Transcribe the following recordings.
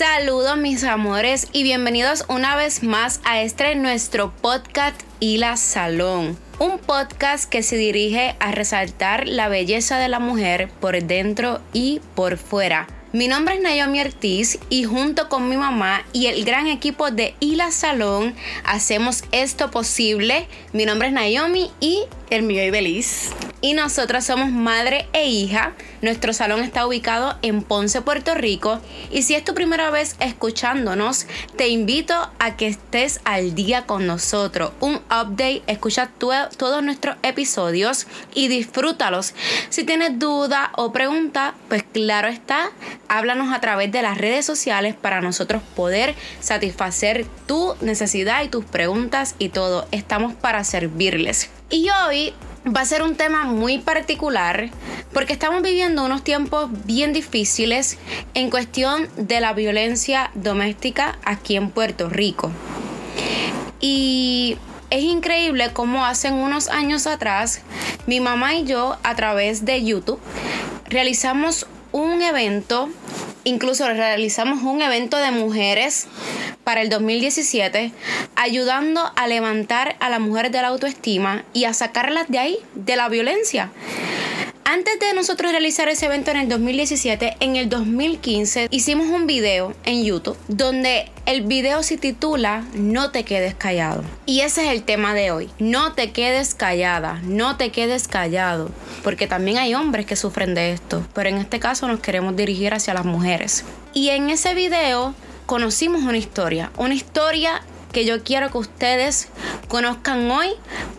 Saludos mis amores y bienvenidos una vez más a este nuestro podcast y la Salón. Un podcast que se dirige a resaltar la belleza de la mujer por dentro y por fuera. Mi nombre es Naomi Ortiz y junto con mi mamá y el gran equipo de Ila Salón hacemos esto posible. Mi nombre es Naomi y el mío y Beliz. Y nosotras somos madre e hija. Nuestro salón está ubicado en Ponce, Puerto Rico. Y si es tu primera vez escuchándonos, te invito a que estés al día con nosotros. Un update, escucha todos nuestros episodios y disfrútalos. Si tienes duda o pregunta, pues claro está, háblanos a través de las redes sociales para nosotros poder satisfacer tu necesidad y tus preguntas y todo. Estamos para servirles. Y hoy va a ser un tema muy particular porque estamos viviendo unos tiempos bien difíciles en cuestión de la violencia doméstica aquí en Puerto Rico. Y es increíble cómo hace unos años atrás mi mamá y yo a través de YouTube realizamos un evento, incluso realizamos un evento de mujeres para el 2017, ayudando a levantar a las mujeres de la autoestima y a sacarlas de ahí, de la violencia. Antes de nosotros realizar ese evento en el 2017, en el 2015 hicimos un video en YouTube donde el video se titula No te quedes callado. Y ese es el tema de hoy. No te quedes callada, no te quedes callado. Porque también hay hombres que sufren de esto, pero en este caso nos queremos dirigir hacia las mujeres. Y en ese video conocimos una historia, una historia que yo quiero que ustedes conozcan hoy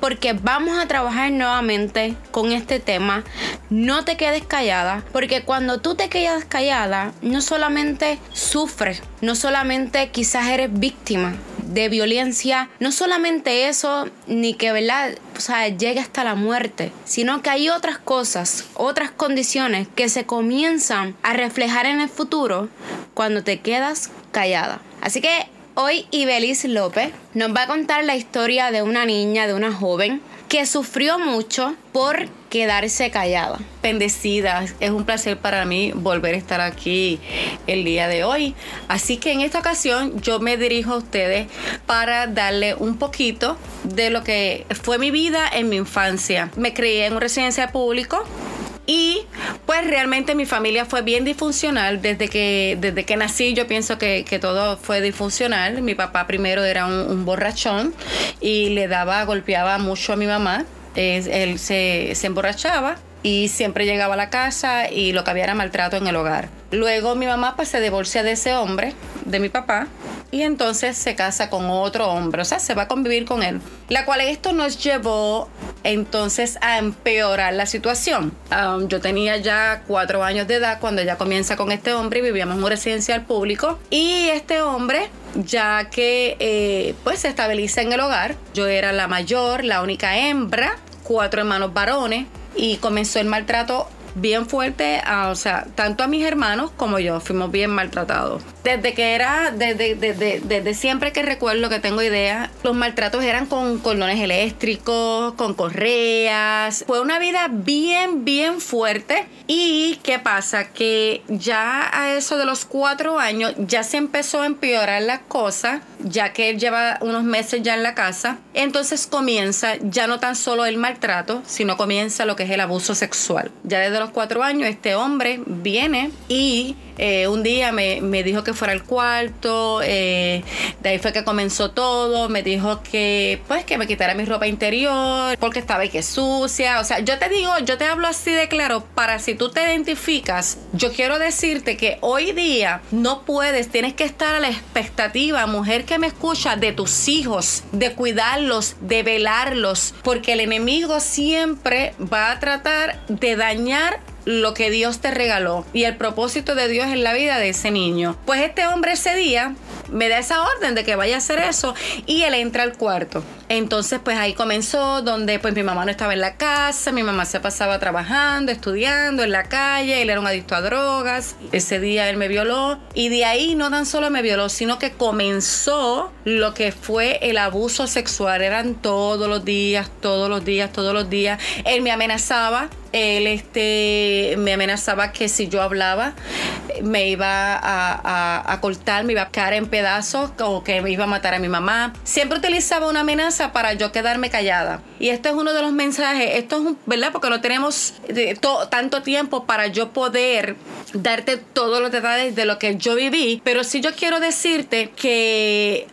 porque vamos a trabajar nuevamente con este tema. No te quedes callada porque cuando tú te quedas callada no solamente sufres, no solamente quizás eres víctima de violencia, no solamente eso, ni que, ¿verdad? O sea, llegue hasta la muerte, sino que hay otras cosas, otras condiciones que se comienzan a reflejar en el futuro cuando te quedas callada. Así que hoy Ibelis López nos va a contar la historia de una niña, de una joven que sufrió mucho por quedarse callada. Bendecida, es un placer para mí volver a estar aquí el día de hoy. Así que en esta ocasión yo me dirijo a ustedes para darle un poquito de lo que fue mi vida en mi infancia. Me crié en un residencia público y pues realmente mi familia fue bien disfuncional desde que, desde que nací. Yo pienso que, todo fue disfuncional. Mi papá primero era un, borrachón y le daba, golpeaba mucho a mi mamá. él se, se emborrachaba y siempre llegaba a la casa y lo que había era maltrato en el hogar. Luego mi mamá pues se divorcia de ese hombre, de mi papá, y entonces se casa con otro hombre, o sea, se va a convivir con él. La cual esto nos llevó entonces a empeorar la situación. Um, yo tenía ya cuatro años de edad cuando ella comienza con este hombre y vivíamos en un residencial público y este hombre ya que eh, pues se estabiliza en el hogar. Yo era la mayor, la única hembra, cuatro hermanos varones y comenzó el maltrato bien fuerte, o sea, tanto a mis hermanos como yo fuimos bien maltratados. Desde que era, desde, desde, siempre que recuerdo que tengo idea, los maltratos eran con cordones eléctricos, con correas. Fue una vida bien, bien fuerte. ¿Y qué pasa? Que ya a eso de los cuatro años ya se empezó a empeorar la cosa, ya que él lleva unos meses ya en la casa. Entonces comienza ya no tan solo el maltrato, sino comienza lo que es el abuso sexual. Ya desde los cuatro años este hombre viene y eh, un día me, dijo que fuera al cuarto, eh, de ahí fue que comenzó todo, me dijo que pues que me quitara mi ropa interior porque estaba y que sucia, o sea, yo te digo, yo te hablo así de claro para si tú te identificas, yo quiero decirte que hoy día no puedes, tienes que estar a la expectativa, mujer que me escucha, de tus hijos, de cuidarlos, de velarlos, porque el enemigo siempre va a tratar de dañar lo que Dios te regaló y el propósito de Dios en la vida de ese niño. Pues este hombre ese día me da esa orden de que vaya a hacer eso y él entra al cuarto. Entonces, pues ahí comenzó, donde pues mi mamá no estaba en la casa, mi mamá se pasaba trabajando, estudiando en la calle, él era un adicto a drogas. Ese día él me violó y de ahí no tan solo me violó, sino que comenzó lo que fue el abuso sexual. Eran todos los días, todos los días, todos los días. Él me amenazaba él este, me amenazaba que si yo hablaba me iba a, cortar, me iba a caer en pedazos o que me iba a matar a mi mamá. Siempre utilizaba una amenaza para yo quedarme callada. Y este es uno de los mensajes, esto es un, ¿verdad? Porque no tenemos eh, tanto tiempo para yo poder darte todos los detalles de lo que yo viví, pero sí yo quiero decirte que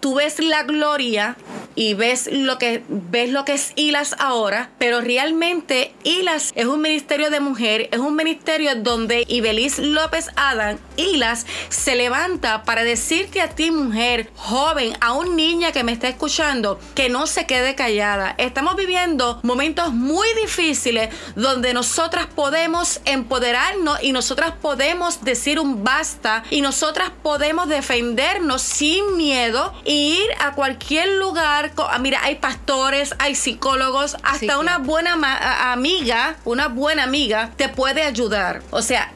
tú ves la gloria y ves lo que ves lo que es ILAS ahora, pero realmente ILAS es un ministerio de mujer, es un ministerio donde Ibeliz López Adán, ILAS, se levanta para decirte a ti, mujer, joven, a un niña que me está escuchando, que no se quede callada. Estamos viviendo momentos muy difíciles donde nosotras podemos empoderarnos y nosotras podemos decir un basta y nosotras podemos defendernos sin miedo e ir a cualquier lugar Ah, mira, hay pastores, hay psicólogos, hasta una buena amiga, una buena amiga te puede ayudar. O sea,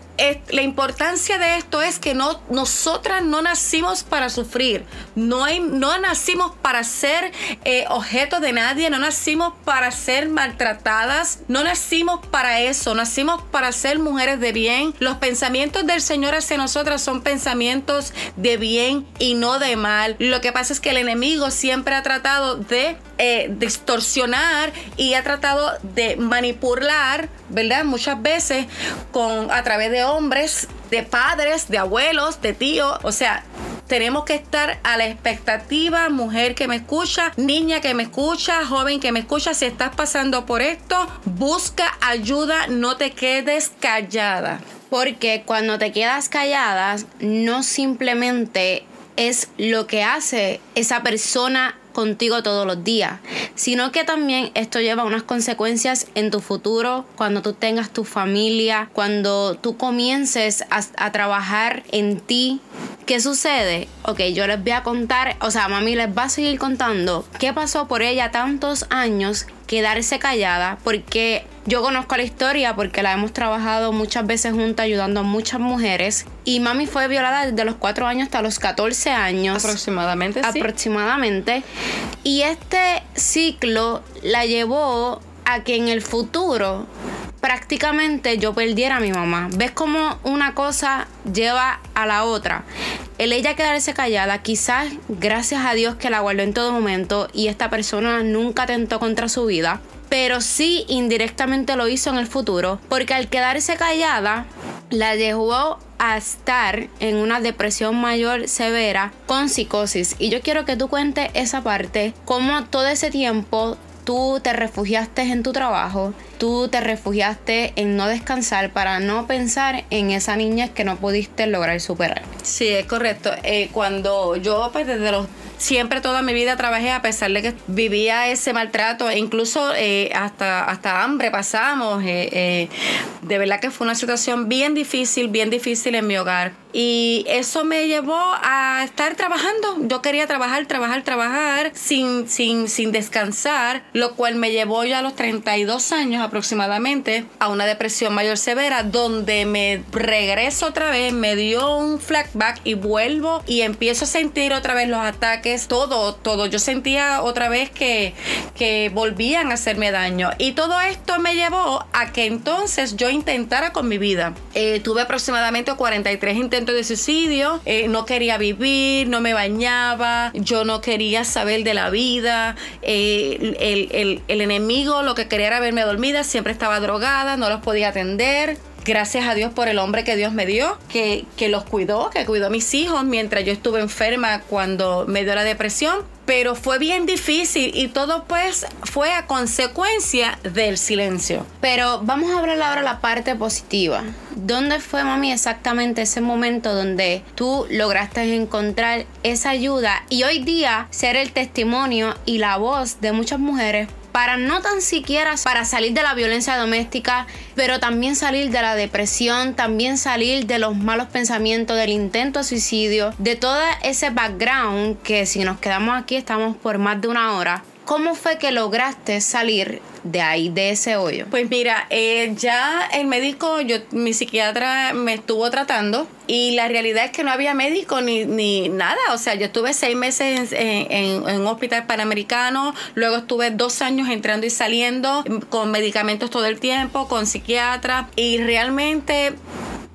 la importancia de esto es que no, nosotras no nacimos para sufrir, no, no nacimos para ser eh, objeto de nadie, no nacimos para ser maltratadas, no nacimos para eso, nacimos para ser mujeres de bien. Los pensamientos del Señor hacia nosotras son pensamientos de bien y no de mal. Lo que pasa es que el enemigo siempre ha tratado de eh, distorsionar y ha tratado de manipular, ¿verdad? Muchas veces con, a través de hombres, de padres, de abuelos, de tíos. O sea, tenemos que estar a la expectativa, mujer que me escucha, niña que me escucha, joven que me escucha, si estás pasando por esto, busca ayuda, no te quedes callada. Porque cuando te quedas callada, no simplemente es lo que hace esa persona contigo todos los días, sino que también esto lleva unas consecuencias en tu futuro, cuando tú tengas tu familia, cuando tú comiences a, trabajar en ti. ¿Qué sucede? Ok, yo les voy a contar, o sea, mami les va a seguir contando qué pasó por ella tantos años quedarse callada porque yo conozco la historia porque la hemos trabajado muchas veces juntas ayudando a muchas mujeres y mami fue violada desde los 4 años hasta los 14 años. Aproximadamente aproximadamente. Y este ciclo la llevó a que en el futuro prácticamente yo perdiera a mi mamá. ¿Ves cómo una cosa lleva a la otra? El ella quedarse callada, quizás gracias a Dios que la guardó en todo momento y esta persona nunca atentó contra su vida, pero sí indirectamente lo hizo en el futuro, porque al quedarse callada, la llevó a estar en una depresión mayor severa con psicosis. Y yo quiero que tú cuentes esa parte, cómo todo ese tiempo tú te refugiaste en tu trabajo, tú te refugiaste en no descansar para no pensar en esa niña que no pudiste lograr superar. Sí, es correcto. Eh, cuando yo, pues desde los siempre toda mi vida trabajé a pesar de que vivía ese maltrato, e incluso eh, hasta, hasta hambre pasamos. Eh, de verdad que fue una situación bien difícil, bien difícil en mi hogar. Y eso me llevó a estar trabajando. Yo quería trabajar, trabajar, trabajar sin, sin, sin descansar, lo cual me llevó ya a los 32 años aproximadamente a una depresión mayor severa, donde me regreso otra vez, me dio un flashback y vuelvo y empiezo a sentir otra vez los ataques, todo, todo. Yo sentía otra vez que, que volvían a hacerme daño. Y todo esto me llevó a que entonces yo intentara con mi vida. Eh, tuve aproximadamente 43 intentos de suicidio, eh, no quería vivir, no me bañaba, yo no quería saber de la vida, eh, el, el enemigo lo que quería era verme dormida, siempre estaba drogada, no los podía atender gracias a Dios por el hombre que Dios me dio, que, que, los cuidó, que cuidó a mis hijos mientras yo estuve enferma cuando me dio la depresión. Pero fue bien difícil y todo pues fue a consecuencia del silencio. Pero vamos a hablar ahora la parte positiva. ¿Dónde fue, mami, exactamente ese momento donde tú lograste encontrar esa ayuda y hoy día ser el testimonio y la voz de muchas mujeres para no tan siquiera para salir de la violencia doméstica, pero también salir de la depresión, también salir de los malos pensamientos, del intento de suicidio, de todo ese background que si nos quedamos aquí estamos por más de una hora. ¿Cómo fue que lograste salir de ahí, de ese hoyo? Pues mira, eh, ya el médico, yo, mi psiquiatra me estuvo tratando y la realidad es que no había médico ni, ni nada. O sea, yo estuve seis meses en, en, un hospital panamericano, luego estuve dos años entrando y saliendo con medicamentos todo el tiempo, con psiquiatra y realmente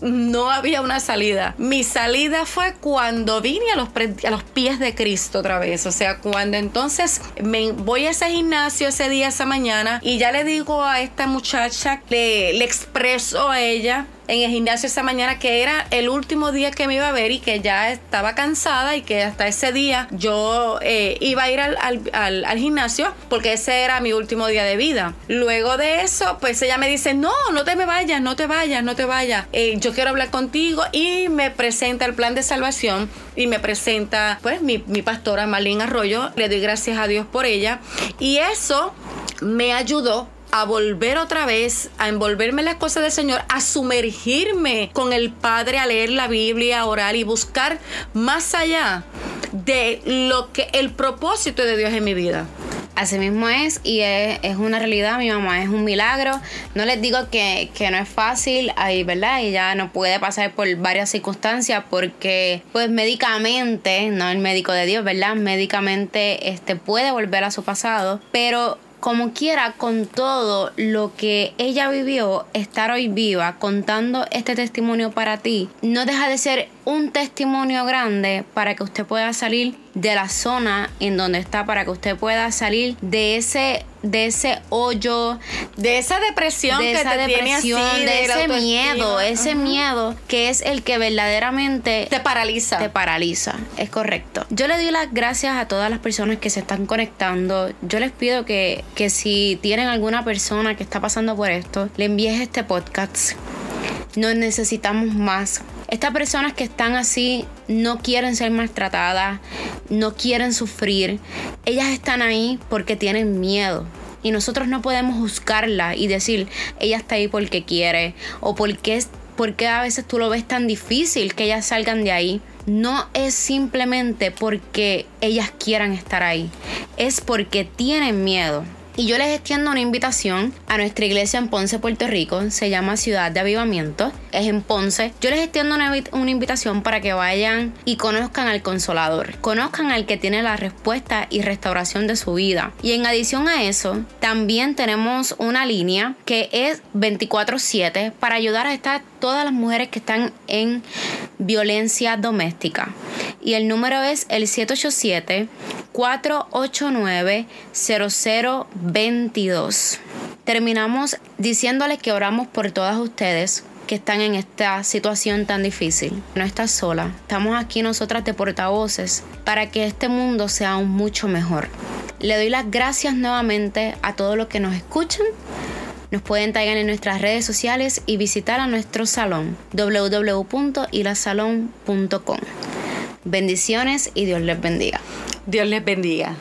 no había una salida. Mi salida fue cuando vine a los, pies de Cristo otra vez. O sea, cuando entonces me voy a ese gimnasio ese día, esa mañana, y ya le digo a esta muchacha, le expreso a ella en el gimnasio esa mañana que era el último día que me iba a ver y que ya estaba cansada y que hasta ese día yo eh, iba a ir al, al, al, gimnasio porque ese era mi último día de vida. Luego de eso, pues ella me dice, no, no te me vayas, no te vayas, no te vayas. Eh, yo quiero hablar contigo y me presenta el plan de salvación y me presenta pues mi, mi pastora Marlene Arroyo. Le doy gracias a Dios por ella y eso me ayudó a volver otra vez, a envolverme en las cosas del Señor, a sumergirme con el Padre, a leer la Biblia, a orar y buscar más allá de lo que el propósito de Dios en mi vida. Así mismo es y es, es, una realidad, mi mamá es un milagro. No les digo que, que no es fácil, ahí, ¿verdad? Ella no puede pasar por varias circunstancias porque, pues médicamente, no el médico de Dios, ¿verdad? Médicamente este, puede volver a su pasado, pero como quiera, con todo lo que ella vivió, estar hoy viva contando este testimonio para ti, no deja de ser un testimonio grande para que usted pueda salir de la zona en donde está, para que usted pueda salir de ese de ese hoyo, de esa depresión de que esa te depresión, tiene así, de, ese la miedo, ese miedo que es el que verdaderamente te paraliza. Te paraliza, es correcto. Yo le doy las gracias a todas las personas que se están conectando. Yo les pido que, que si tienen alguna persona que está pasando por esto, le envíes este podcast. No necesitamos más estas personas que están así no quieren ser maltratadas, no quieren sufrir. Ellas están ahí porque tienen miedo. Y nosotros no podemos juzgarla y decir, ella está ahí porque quiere o porque, porque a veces tú lo ves tan difícil que ellas salgan de ahí. No es simplemente porque ellas quieran estar ahí, es porque tienen miedo. Y yo les extiendo una invitación a nuestra iglesia en Ponce, Puerto Rico. Se llama Ciudad de Avivamiento. Es en Ponce. Yo les extiendo una, una, invitación para que vayan y conozcan al Consolador. Conozcan al que tiene la respuesta y restauración de su vida. Y en adición a eso, también tenemos una línea que es 24/7 para ayudar a estas todas las mujeres que están en violencia doméstica. Y el número es el 787 489 0022. Terminamos diciéndoles que oramos por todas ustedes que están en esta situación tan difícil. No estás sola. Estamos aquí nosotras de portavoces para que este mundo sea aún mucho mejor. Le doy las gracias nuevamente a todos los que nos escuchan. Nos pueden taggar en nuestras redes sociales y visitar a nuestro salón www.ilasalon.com. Bendiciones y Dios les bendiga. Dios les bendiga.